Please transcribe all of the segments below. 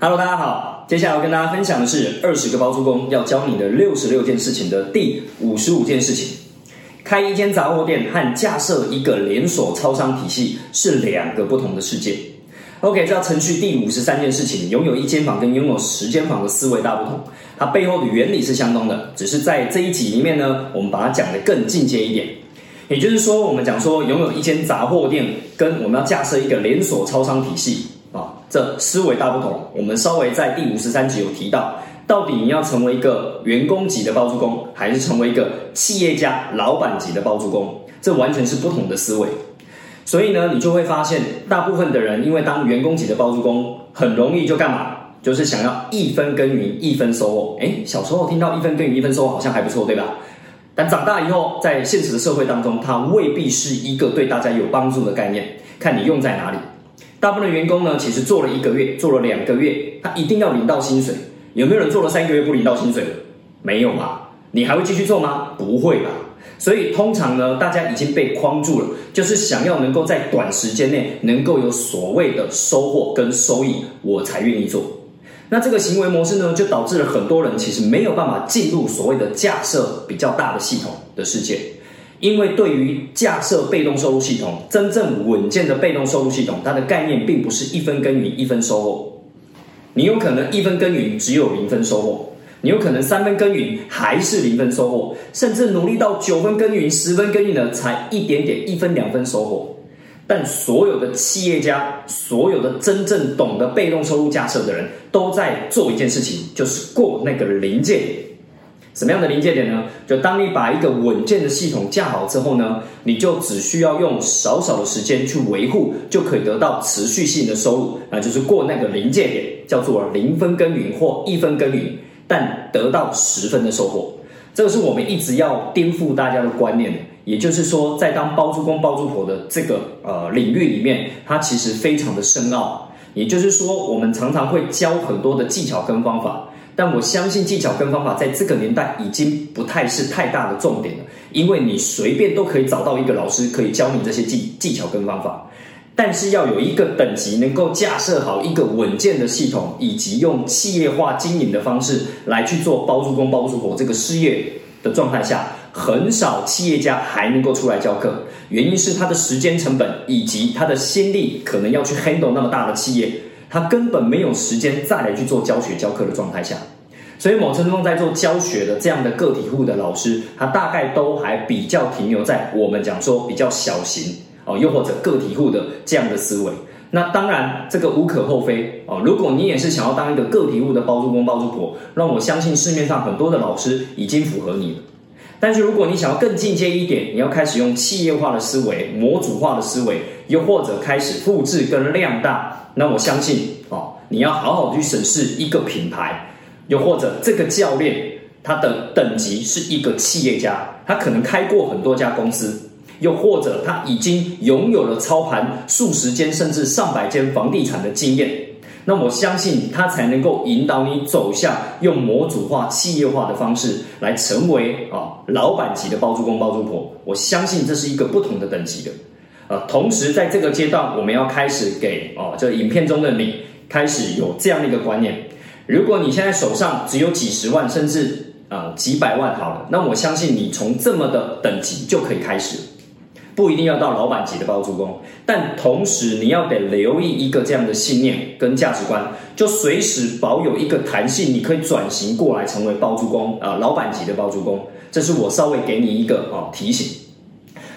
Hello，大家好，接下来要跟大家分享的是二十个包租公要教你的六十六件事情的第五十五件事情。开一间杂货店和架设一个连锁超商体系是两个不同的世界。OK，这程序第五十三件事情，拥有一间房跟拥有十间房的思维大不同，它背后的原理是相通的，只是在这一集里面呢，我们把它讲得更进阶一点。也就是说，我们讲说拥有一间杂货店，跟我们要架设一个连锁超商体系，这思维大不同。我们稍微在第五十三集有提到，到底你要成为一个员工级的包租公，还是成为一个企业家老板级的包租公，这完全是不同的思维。所以呢，你就会发现，大部分的人因为当员工级的包租公，很容易就干嘛？就是想要一分耕耘一分收获。诶，小时候听到一分耕耘一分收获，好像还不错，对吧？但长大以后，在现实的社会当中，它未必是一个对大家有帮助的概念。看你用在哪里。大部分的员工呢，其实做了一个月，做了两个月，他一定要领到薪水。有没有人做了三个月不领到薪水的？没有嘛？你还会继续做吗？不会吧。所以通常呢，大家已经被框住了，就是想要能够在短时间内能够有所谓的收获跟收益，我才愿意做。那这个行为模式呢，就导致了很多人其实没有办法进入所谓的架设比较大的系统的世界，因为对于架设被动收入系统，真正稳健的被动收入系统，它的概念并不是一分耕耘一分收获，你有可能一分耕耘只有零分收获，你有可能三分耕耘还是零分收获，甚至努力到九分耕耘十分耕耘呢，才一点点一分两分收获。但所有的企业家，所有的真正懂得被动收入架设的人，都在做一件事情，就是过那个临界。什么样的临界点呢？就当你把一个稳健的系统架好之后呢，你就只需要用少少的时间去维护，就可以得到持续性的收入，那就是过那个临界点，叫做零分耕耘或一分耕耘，但得到十分的收获。这个是我们一直要颠覆大家的观念的。也就是说，在当包租公包租婆的这个呃领域里面，它其实非常的深奥。也就是说，我们常常会教很多的技巧跟方法，但我相信技巧跟方法在这个年代已经不太是太大的重点了，因为你随便都可以找到一个老师可以教你这些技技巧跟方法。但是要有一个等级能够架设好一个稳健的系统，以及用企业化经营的方式来去做包租公包租婆这个事业的状态下。很少企业家还能够出来教课，原因是他的时间成本以及他的心力可能要去 handle 那么大的企业，他根本没有时间再来去做教学教课的状态下，所以某程度上在做教学的这样的个体户的老师，他大概都还比较停留在我们讲说比较小型哦，又或者个体户的这样的思维。那当然这个无可厚非哦，如果你也是想要当一个个体户的包租公包租婆，让我相信市面上很多的老师已经符合你了。但是如果你想要更进阶一点，你要开始用企业化的思维、模组化的思维，又或者开始复制跟量大，那我相信哦，你要好好去审视一个品牌，又或者这个教练他的等级是一个企业家，他可能开过很多家公司，又或者他已经拥有了操盘数十间甚至上百间房地产的经验。那我相信他才能够引导你走向用模组化、企业化的方式来成为啊老板级的包租公、包租婆。我相信这是一个不同的等级的。呃，同时在这个阶段，我们要开始给哦这影片中的你开始有这样的一个观念：如果你现在手上只有几十万，甚至啊几百万好了，那我相信你从这么的等级就可以开始。不一定要到老板级的包租公，但同时你要得留意一个这样的信念跟价值观，就随时保有一个弹性，你可以转型过来成为包租公啊，老板级的包租公。这是我稍微给你一个啊提醒。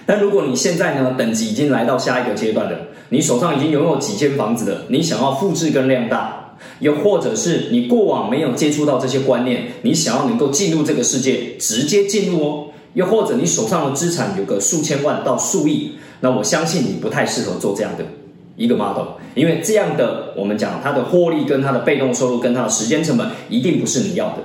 但如果你现在呢等级已经来到下一个阶段了，你手上已经拥有几间房子了，你想要复制跟量大，又或者是你过往没有接触到这些观念，你想要能够进入这个世界，直接进入哦。又或者你手上的资产有个数千万到数亿，那我相信你不太适合做这样的一个 model，因为这样的我们讲它的获利跟它的被动收入跟它的时间成本一定不是你要的。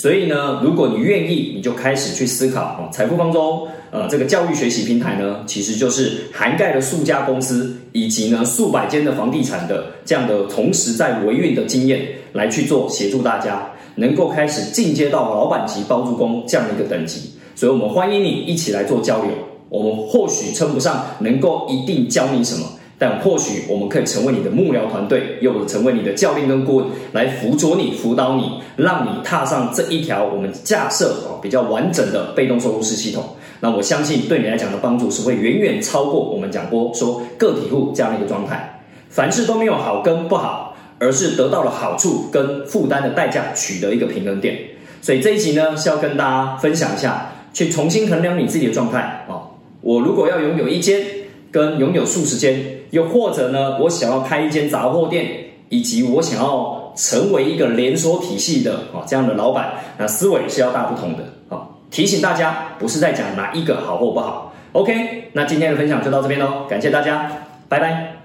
所以呢，如果你愿意，你就开始去思考啊，财富方舟呃这个教育学习平台呢，其实就是涵盖了数家公司以及呢数百间的房地产的这样的同时在维运的经验来去做协助大家能够开始进阶到老板级包租公这样的一个等级。所以，我们欢迎你一起来做交流。我们或许称不上能够一定教你什么，但或许我们可以成为你的幕僚团队，又成为你的教练跟顾问，来辅佐你、辅导你，让你踏上这一条我们架设哦比较完整的被动收入式系统。那我相信对你来讲的帮助是会远远超过我们讲过说个体户这样的一个状态。凡事都没有好跟不好，而是得到了好处跟负担的代价取得一个平衡点。所以这一集呢是要跟大家分享一下，去重新衡量你自己的状态啊。我如果要拥有一间跟拥有数十间。又或者呢，我想要开一间杂货店，以及我想要成为一个连锁体系的啊这样的老板，那思维是要大不同的啊。提醒大家，不是在讲哪一个好或不好。OK，那今天的分享就到这边喽，感谢大家，拜拜。